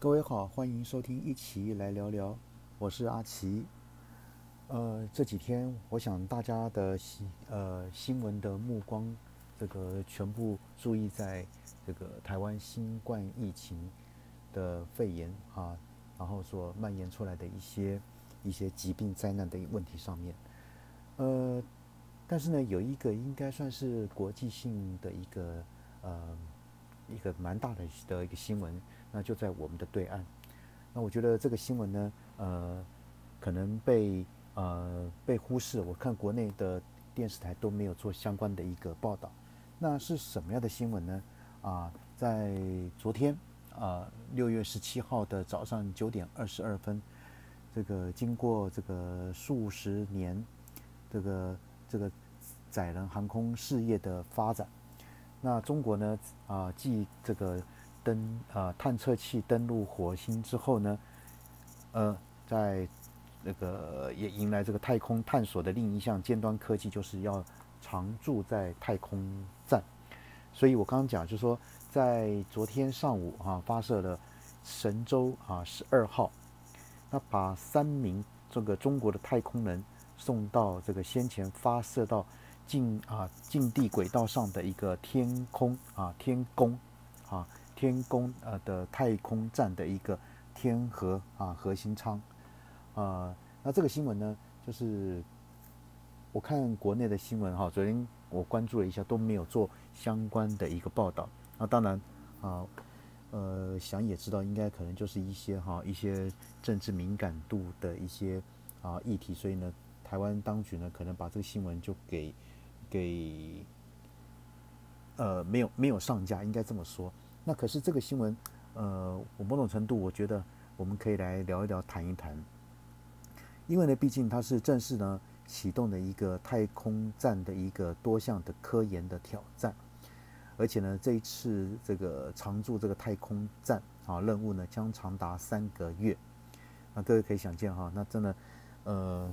各位好，欢迎收听一起来聊聊，我是阿奇。呃，这几天我想大家的新呃新闻的目光，这个全部注意在这个台湾新冠疫情的肺炎啊，然后所蔓延出来的一些一些疾病灾难的问题上面。呃，但是呢，有一个应该算是国际性的一个呃一个蛮大的的一个新闻。那就在我们的对岸。那我觉得这个新闻呢，呃，可能被呃被忽视。我看国内的电视台都没有做相关的一个报道。那是什么样的新闻呢？啊，在昨天啊，六月十七号的早上九点二十二分，这个经过这个数十年这个这个载人航空事业的发展，那中国呢啊，继这个。登啊，探测器登陆火星之后呢，呃，在那个也迎来这个太空探索的另一项尖端科技，就是要常驻在太空站。所以我刚刚讲，就是说，在昨天上午啊，发射了神舟啊十二号，那把三名这个中国的太空人送到这个先前发射到近啊近地轨道上的一个天空啊天宫啊。天宫呃的太空站的一个天河啊核心舱，啊，那这个新闻呢，就是我看国内的新闻哈，昨天我关注了一下，都没有做相关的一个报道。那当然啊，呃，想也知道，应该可能就是一些哈一些政治敏感度的一些啊议题，所以呢，台湾当局呢可能把这个新闻就给给呃没有没有上架，应该这么说。那可是这个新闻，呃，我某种程度我觉得我们可以来聊一聊、谈一谈，因为呢，毕竟它是正式呢启动的一个太空站的一个多项的科研的挑战，而且呢，这一次这个常驻这个太空站啊任务呢将长达三个月，那各位可以想见哈，那真的，呃，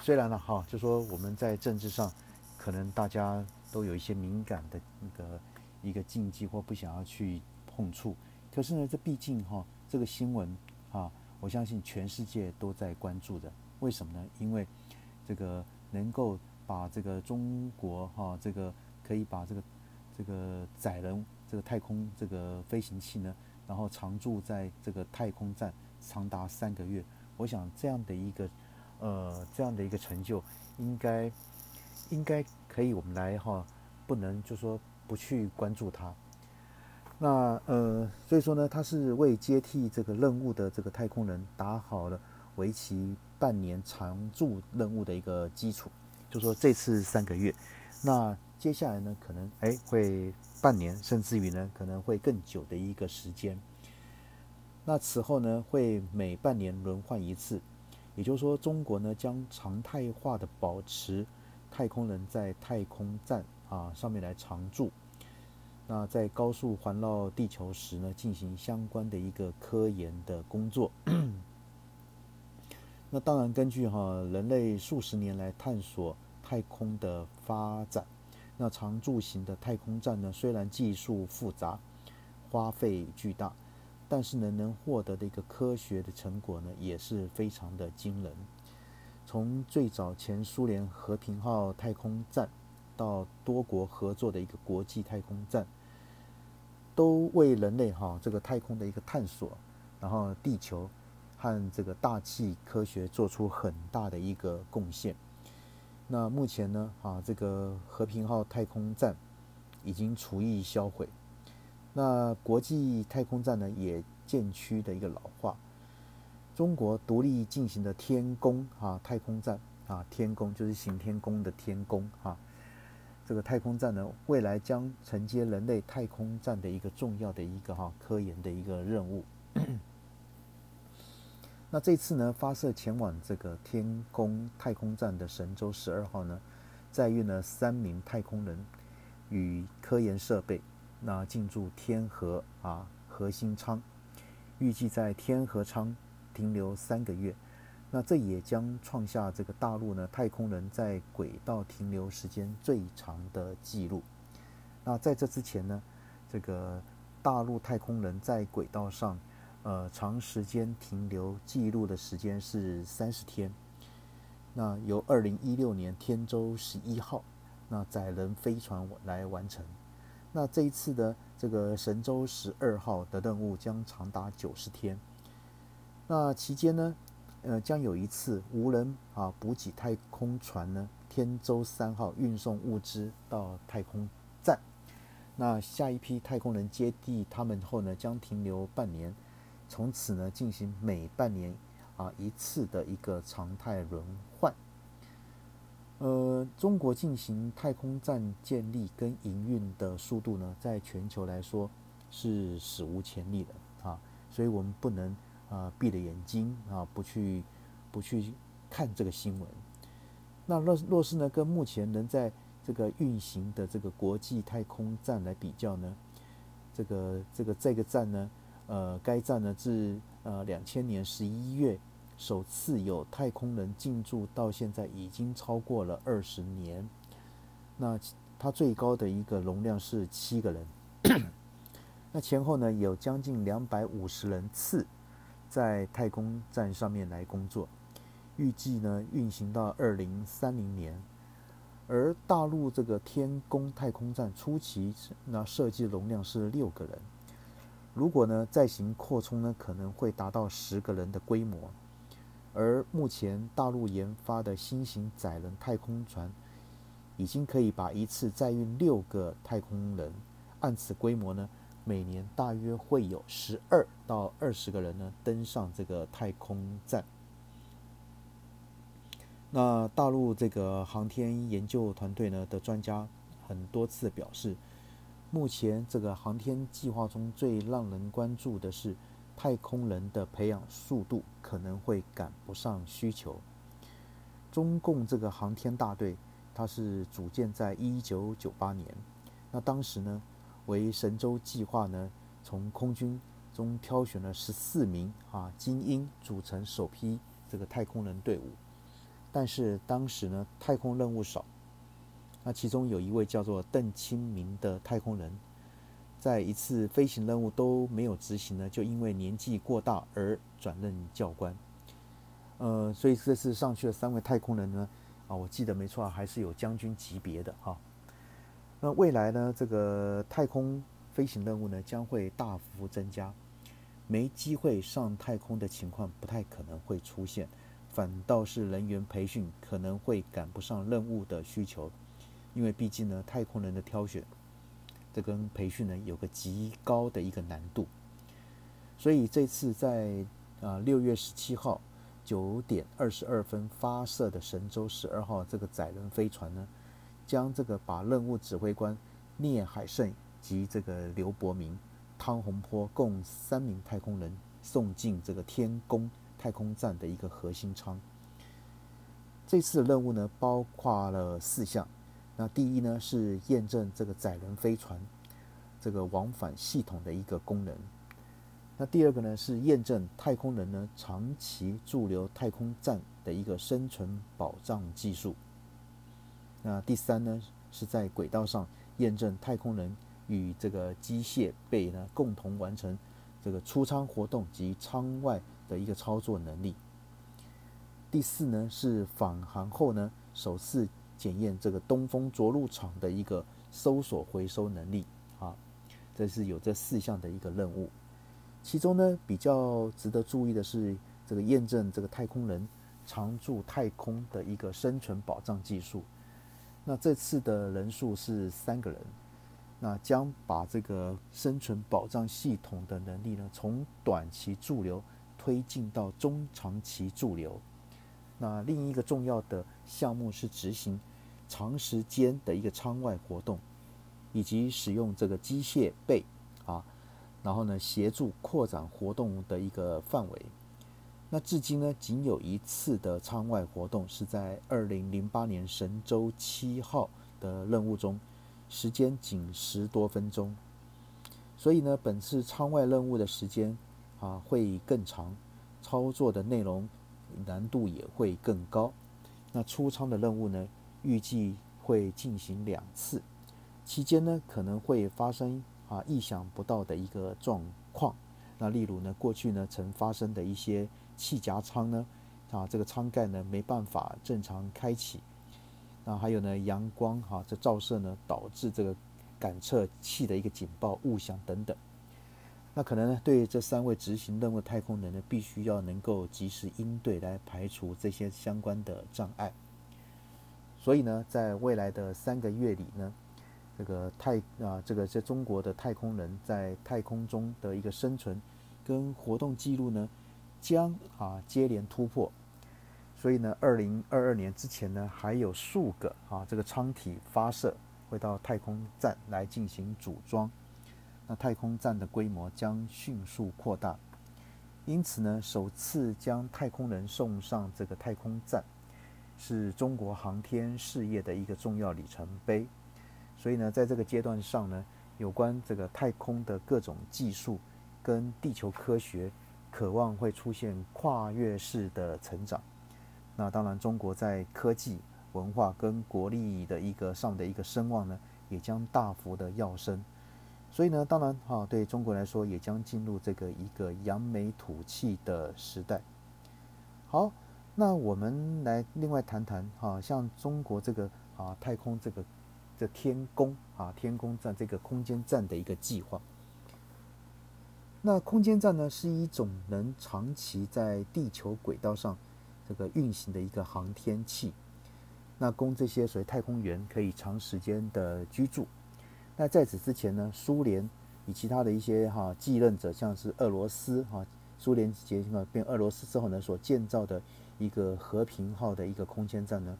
虽然呢哈，就说我们在政治上可能大家都有一些敏感的那个。一个禁忌或不想要去碰触，可是呢，这毕竟哈，这个新闻啊，我相信全世界都在关注的。为什么呢？因为这个能够把这个中国哈，这个可以把这个这个载人这个太空这个飞行器呢，然后常驻在这个太空站长达三个月。我想这样的一个呃这样的一个成就，应该应该可以我们来哈，不能就说。不去关注它，那呃，所以说呢，他是为接替这个任务的这个太空人打好了为期半年常驻任务的一个基础。就说这次三个月，那接下来呢，可能哎会半年，甚至于呢，可能会更久的一个时间。那此后呢，会每半年轮换一次，也就是说，中国呢将常态化的保持太空人在太空站。啊，上面来常驻，那在高速环绕地球时呢，进行相关的一个科研的工作。那当然，根据哈人类数十年来探索太空的发展，那常驻型的太空站呢，虽然技术复杂、花费巨大，但是呢，能获得的一个科学的成果呢，也是非常的惊人。从最早前苏联和平号太空站。到多国合作的一个国际太空站，都为人类哈这个太空的一个探索，然后地球和这个大气科学做出很大的一个贡献。那目前呢啊这个和平号太空站已经除役销毁，那国际太空站呢也渐趋的一个老化。中国独立进行的天宫啊太空站啊天宫就是行天宫的天宫哈。这个太空站呢，未来将承接人类太空站的一个重要的一个哈科研的一个任务。那这次呢，发射前往这个天宫太空站的神舟十二号呢，载运了三名太空人与科研设备，那进驻天河啊核心舱，预计在天河舱停留三个月。那这也将创下这个大陆呢太空人在轨道停留时间最长的记录。那在这之前呢，这个大陆太空人在轨道上呃，长时间停留记录的时间是三十天。那由二零一六年天舟十一号那载人飞船来完成。那这一次的这个神舟十二号的任务将长达九十天。那期间呢，呃，将有一次无人啊补给太空船呢天舟三号运送物资到太空站。那下一批太空人接替他们后呢，将停留半年，从此呢进行每半年啊一次的一个常态轮换。呃，中国进行太空站建立跟营运的速度呢，在全球来说是史无前例的啊，所以我们不能啊闭着眼睛啊不去不去看这个新闻。那若若是呢，跟目前能在这个运行的这个国际太空站来比较呢，这个这个这个站呢，呃，该站呢自呃两千年十一月。首次有太空人进驻到现在已经超过了二十年，那它最高的一个容量是七个人，那前后呢有将近两百五十人次在太空站上面来工作，预计呢运行到二零三零年，而大陆这个天宫太空站初期那设计容量是六个人，如果呢再行扩充呢可能会达到十个人的规模。而目前大陆研发的新型载人太空船，已经可以把一次载运六个太空人。按此规模呢，每年大约会有十二到二十个人呢登上这个太空站。那大陆这个航天研究团队呢的专家很多次表示，目前这个航天计划中最让人关注的是。太空人的培养速度可能会赶不上需求。中共这个航天大队，它是组建在一九九八年，那当时呢，为神舟计划呢，从空军中挑选了十四名啊精英组成首批这个太空人队伍。但是当时呢，太空任务少，那其中有一位叫做邓清明的太空人。在一次飞行任务都没有执行呢，就因为年纪过大而转任教官。呃，所以这次上去的三位太空人呢，啊，我记得没错，还是有将军级别的哈。那未来呢，这个太空飞行任务呢将会大幅增加，没机会上太空的情况不太可能会出现，反倒是人员培训可能会赶不上任务的需求，因为毕竟呢，太空人的挑选。这跟培训呢有个极高的一个难度，所以这次在啊六月十七号九点二十二分发射的神舟十二号这个载人飞船呢，将这个把任务指挥官聂海胜及这个刘伯明、汤洪波共三名太空人送进这个天宫太空站的一个核心舱。这次的任务呢，包括了四项。那第一呢是验证这个载人飞船这个往返系统的一个功能。那第二个呢是验证太空人呢长期驻留太空站的一个生存保障技术。那第三呢是在轨道上验证太空人与这个机械臂呢共同完成这个出舱活动及舱外的一个操作能力。第四呢是返航后呢首次。检验这个东风着陆场的一个搜索回收能力啊，这是有这四项的一个任务。其中呢，比较值得注意的是这个验证这个太空人常驻太空的一个生存保障技术。那这次的人数是三个人，那将把这个生存保障系统的能力呢，从短期驻留推进到中长期驻留。那另一个重要的项目是执行长时间的一个舱外活动，以及使用这个机械臂啊，然后呢协助扩展活动的一个范围。那至今呢仅有一次的舱外活动是在二零零八年神舟七号的任务中，时间仅十多分钟。所以呢本次舱外任务的时间啊会更长，操作的内容。难度也会更高。那出舱的任务呢？预计会进行两次，期间呢可能会发生啊意想不到的一个状况。那例如呢，过去呢曾发生的一些气夹舱呢，啊，这个舱盖呢没办法正常开启。那还有呢，阳光哈这照射呢，导致这个感测器的一个警报误响等等。那可能呢，对这三位执行任务太空人呢，必须要能够及时应对，来排除这些相关的障碍。所以呢，在未来的三个月里呢，这个太啊，这个在中国的太空人在太空中的一个生存跟活动记录呢，将啊接连突破。所以呢，二零二二年之前呢，还有数个啊这个舱体发射会到太空站来进行组装，那太空站的规模将迅速扩大，因此呢，首次将太空人送上这个太空站，是中国航天事业的一个重要里程碑。所以呢，在这个阶段上呢，有关这个太空的各种技术跟地球科学，渴望会出现跨越式的成长。那当然，中国在科技、文化跟国力的一个上的一个声望呢，也将大幅的跃升。所以呢，当然哈，对中国来说，也将进入这个一个扬眉吐气的时代。好，那我们来另外谈谈哈，像中国这个啊太空这个这天宫啊天宫站这个空间站的一个计划。那空间站呢，是一种能长期在地球轨道上。这个运行的一个航天器，那供这些所谓太空员可以长时间的居住。那在此之前呢，苏联以其他的一些哈继任者，像是俄罗斯哈，苏联结束了变俄罗斯之后呢，所建造的一个和平号的一个空间站呢，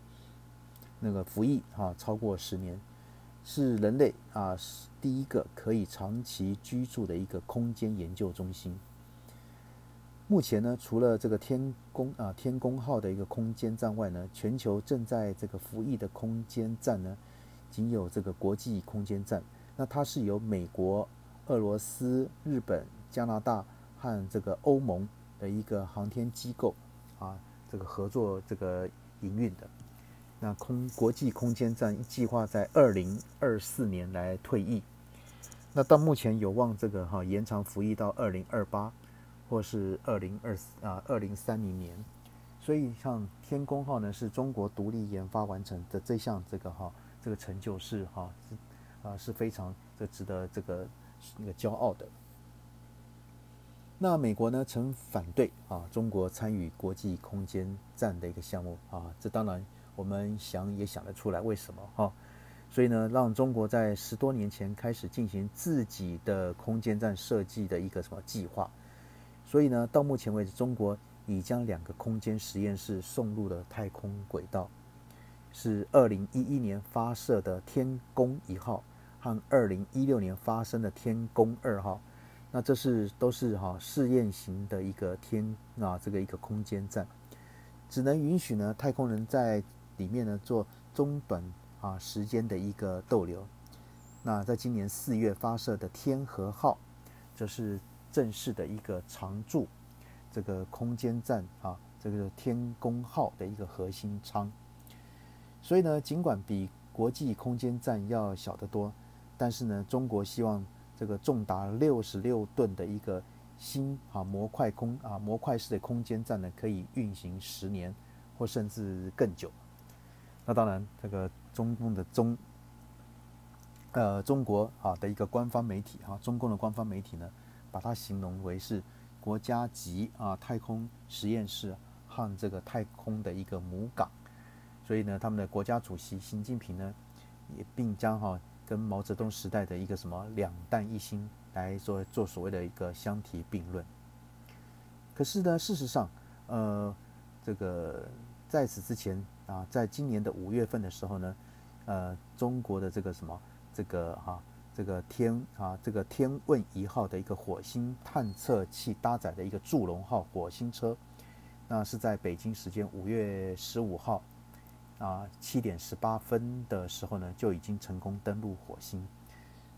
那个服役哈超过十年，是人类啊是第一个可以长期居住的一个空间研究中心。目前呢，除了这个天宫啊天宫号的一个空间站外呢，全球正在这个服役的空间站呢，仅有这个国际空间站。那它是由美国、俄罗斯、日本、加拿大和这个欧盟的一个航天机构啊，这个合作这个营运的。那空国际空间站计划在二零二四年来退役。那到目前有望这个哈延长服役到二零二八。或是二零二啊二零三零年，所以像天宫号呢，是中国独立研发完成的这项这个哈这个成就是哈是啊是非常这值得这个那个骄傲的。那美国呢曾反对啊中国参与国际空间站的一个项目啊，这当然我们想也想得出来为什么哈，所以呢让中国在十多年前开始进行自己的空间站设计的一个什么计划。所以呢，到目前为止，中国已将两个空间实验室送入了太空轨道，是二零一一年发射的天宫一号和二零一六年发生的天宫二号。那这是都是哈试验型的一个天啊这个一个空间站，只能允许呢太空人在里面呢做中短啊时间的一个逗留。那在今年四月发射的天河号，这是。正式的一个常驻这个空间站啊，这个天宫号的一个核心舱。所以呢，尽管比国际空间站要小得多，但是呢，中国希望这个重达六十六吨的一个新啊模块空啊模块式的空间站呢，可以运行十年或甚至更久。那当然，这个中共的中呃中国啊的一个官方媒体啊，中共的官方媒体呢。把它形容为是国家级啊太空实验室和这个太空的一个母港，所以呢，他们的国家主席习近平呢，也并将哈跟毛泽东时代的一个什么两弹一星来做做所谓的一个相提并论。可是呢，事实上，呃，这个在此之前啊，在今年的五月份的时候呢，呃，中国的这个什么这个哈。这个天啊，这个天问一号的一个火星探测器搭载的一个祝融号火星车，那是在北京时间五月十五号啊七点十八分的时候呢，就已经成功登陆火星。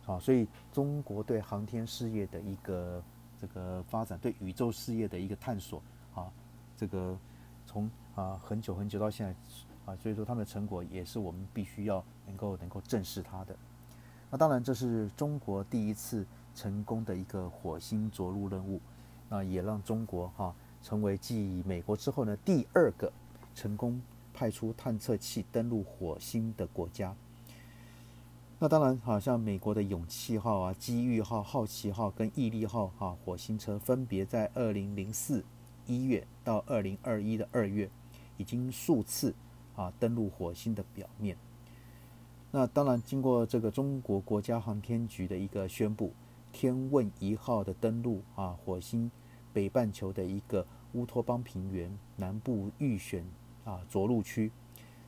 好，所以中国对航天事业的一个这个发展，对宇宙事业的一个探索啊，这个从啊很久很久到现在啊，所以说他们的成果也是我们必须要能够能够正视它的。那当然，这是中国第一次成功的一个火星着陆任务。那也让中国哈成为继美国之后呢第二个成功派出探测器登陆火星的国家。那当然，好像美国的勇气号啊、机遇号、好奇号跟毅力号哈火星车，分别在二零零四一月到二零二一的二月，已经数次啊登陆火星的表面。那当然，经过这个中国国家航天局的一个宣布，天问一号的登陆啊，火星北半球的一个乌托邦平原南部预选啊着陆区。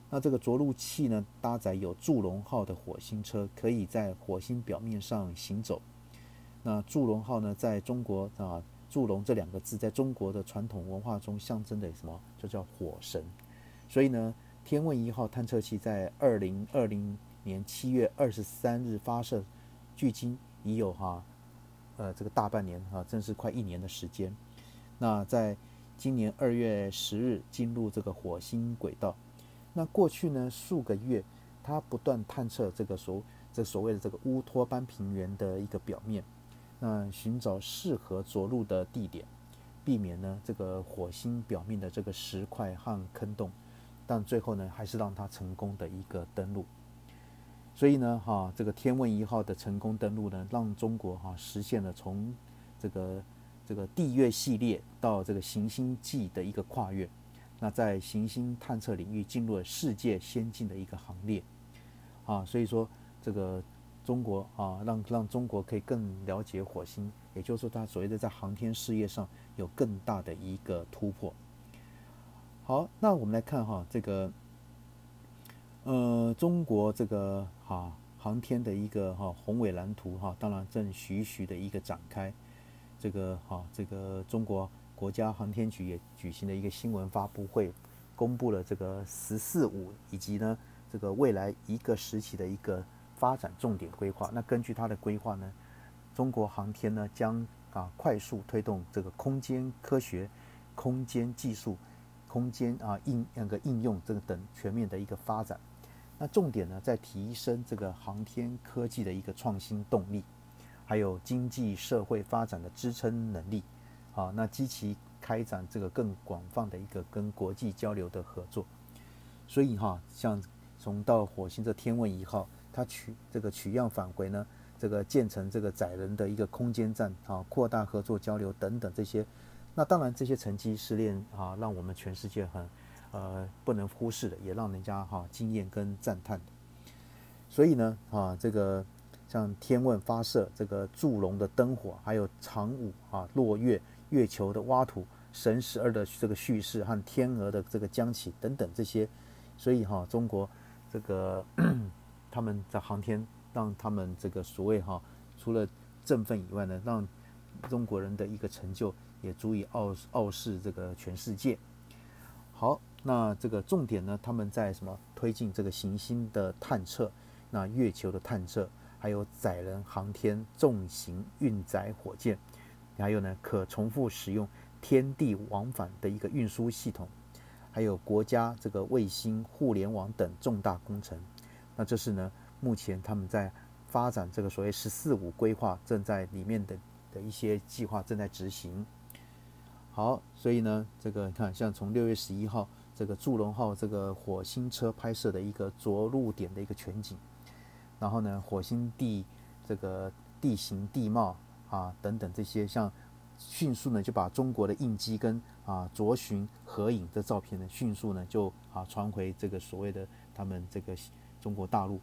那这个着陆器呢，搭载有祝融号的火星车，可以在火星表面上行走。那祝融号呢，在中国啊，祝融这两个字，在中国的传统文化中象征的什么？就叫火神。所以呢，天问一号探测器在二零二零年七月二十三日发射，距今已有哈，呃，这个大半年啊，正是快一年的时间。那在今年二月十日进入这个火星轨道。那过去呢数个月，它不断探测这个所这所谓的这个乌托邦平原的一个表面，那寻找适合着陆的地点，避免呢这个火星表面的这个石块和坑洞，但最后呢还是让它成功的一个登陆。所以呢哈这个天问一号的成功登陆呢，让中国哈实现了从这个这个地月系列到这个行星际的一个跨越。那在行星探测领域进入了世界先进的一个行列，啊，所以说这个中国啊，让让中国可以更了解火星，也就是说，它所谓的在航天事业上有更大的一个突破。好，那我们来看哈，这个呃，中国这个哈航天的一个哈宏伟蓝图哈，当然正徐徐的一个展开，这个哈这个中国。国家航天局也举行了一个新闻发布会，公布了这个“十四五”以及呢这个未来一个时期的一个发展重点规划。那根据它的规划呢，中国航天呢将啊快速推动这个空间科学、空间技术、空间啊应那个应用这个等全面的一个发展。那重点呢在提升这个航天科技的一个创新动力，还有经济社会发展的支撑能力。好，那积极开展这个更广泛的一个跟国际交流的合作。所以哈，像从到火星这天问一号，它取这个取样返回呢，这个建成这个载人的一个空间站啊，扩大合作交流等等这些。那当然这些成绩是练啊，让我们全世界很呃不能忽视的，也让人家哈惊艳跟赞叹。所以呢啊，这个像天问发射这个祝融的灯火，还有长五啊落月。月球的挖土、神十二的这个叙事和天鹅的这个将起等等这些，所以哈，中国这个他们在航天，让他们这个所谓哈，除了振奋以外呢，让中国人的一个成就也足以傲傲视这个全世界。好，那这个重点呢，他们在什么推进这个行星的探测，那月球的探测，还有载人航天、重型运载火箭。还有呢，可重复使用天地往返的一个运输系统，还有国家这个卫星互联网等重大工程。那这是呢，目前他们在发展这个所谓“十四五”规划正在里面的的一些计划正在执行。好，所以呢，这个你看像从六月十一号这个祝融号这个火星车拍摄的一个着陆点的一个全景，然后呢，火星地这个地形地貌。啊，等等这些，像迅速呢就把中国的印机跟啊卓巡合影的照片呢，迅速呢就啊传回这个所谓的他们这个中国大陆，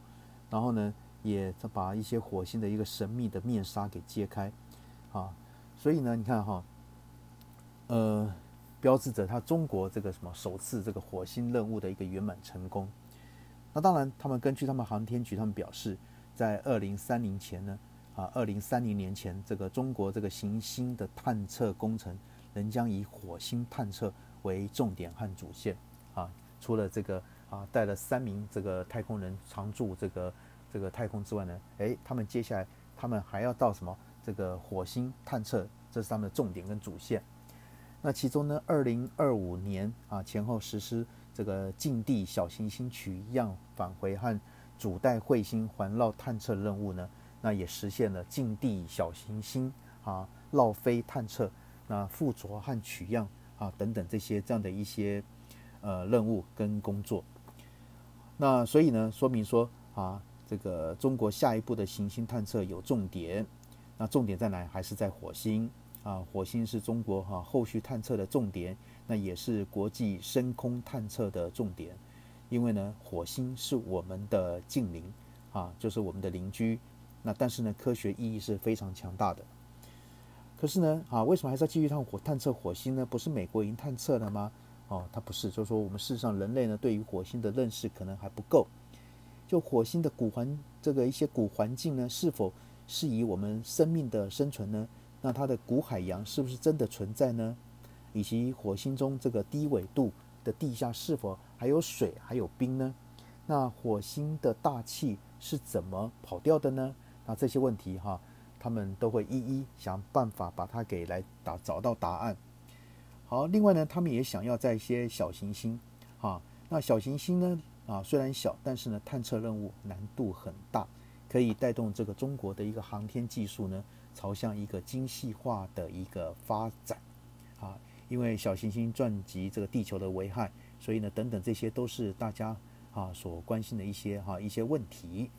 然后呢也把一些火星的一个神秘的面纱给揭开，啊，所以呢你看哈，呃，标志着他中国这个什么首次这个火星任务的一个圆满成功。那当然，他们根据他们航天局他们表示，在二零三零前呢。啊，二零三零年前，这个中国这个行星的探测工程仍将以火星探测为重点和主线。啊，除了这个啊，带了三名这个太空人常驻这个这个太空之外呢，诶，他们接下来他们还要到什么？这个火星探测，这是他们的重点跟主线。那其中呢，二零二五年啊前后实施这个近地小行星取样返回和主带彗星环绕探测任务呢。那也实现了近地小行星啊绕飞探测那附着和取样啊等等这些这样的一些呃任务跟工作。那所以呢，说明说啊，这个中国下一步的行星探测有重点。那重点在哪？还是在火星啊？火星是中国哈后续探测的重点，那也是国际深空探测的重点。因为呢，火星是我们的近邻啊，就是我们的邻居。那但是呢，科学意义是非常强大的。可是呢，啊，为什么还是要继续探火探测火星呢？不是美国已经探测了吗？哦，它不是，就是说我们事实上人类呢，对于火星的认识可能还不够。就火星的古环这个一些古环境呢，是否？适宜我们生命的生存呢？那它的古海洋是不是真的存在呢？以及火星中这个低纬度的地下是否还有水还有冰呢？那火星的大气是怎么跑掉的呢？那这些问题哈，他们都会一一想办法把它给来打找到答案。好，另外呢，他们也想要在一些小行星啊，那小行星呢啊虽然小，但是呢探测任务难度很大。可以带动这个中国的一个航天技术呢，朝向一个精细化的一个发展，啊，因为小行星撞击这个地球的危害，所以呢，等等这些都是大家啊所关心的一些哈一些问题。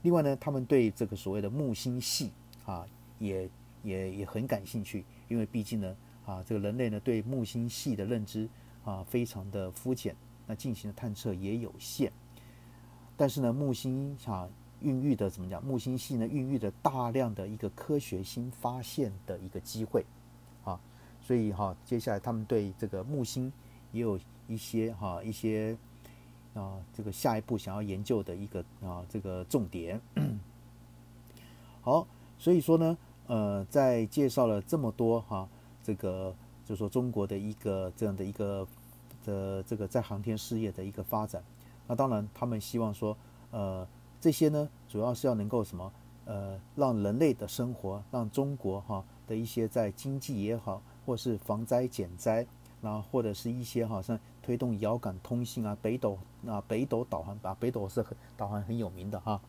另外呢，他们对这个所谓的木星系啊，也也也很感兴趣，因为毕竟呢啊，这个人类呢对木星系的认知啊非常的肤浅，那进行的探测也有限，但是呢，木星啊。孕育的怎么讲？木星系呢，孕育着大量的一个科学新发现的一个机会，啊，所以哈，接下来他们对这个木星也有一些哈一些啊，这个下一步想要研究的一个啊这个重点。好，所以说呢，呃，在介绍了这么多哈，这个就是说中国的一个这样的一个的这个在航天事业的一个发展，那当然他们希望说，呃。这些呢，主要是要能够什么？呃，让人类的生活，让中国哈的一些在经济也好，或是防灾减灾，然后或者是一些好像推动遥感通信啊，北斗啊，北斗导航啊，北斗是很导航很有名的哈，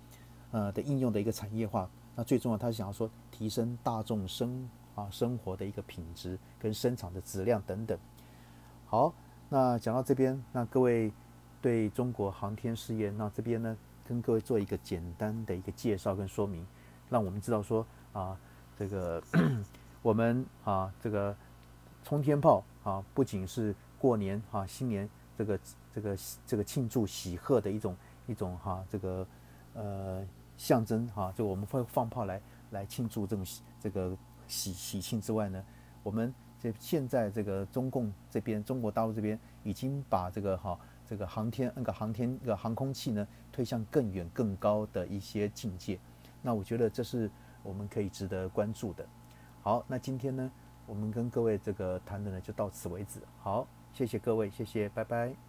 呃的应用的一个产业化。那最重要，他想要说提升大众生啊生活的一个品质跟生产的质量等等。好，那讲到这边，那各位对中国航天事业，那这边呢？跟各位做一个简单的一个介绍跟说明，让我们知道说啊，这个 我们啊，这个冲天炮啊，不仅是过年啊新年这个这个这个庆祝喜贺的一种一种哈这个呃象征哈，就我们会放炮来来庆祝这种这个喜喜庆之外呢，我们这现在这个中共这边中国大陆这边已经把这个哈。这个航天那个航天那个航空器呢，推向更远更高的一些境界，那我觉得这是我们可以值得关注的。好，那今天呢，我们跟各位这个谈的呢就到此为止。好，谢谢各位，谢谢，拜拜。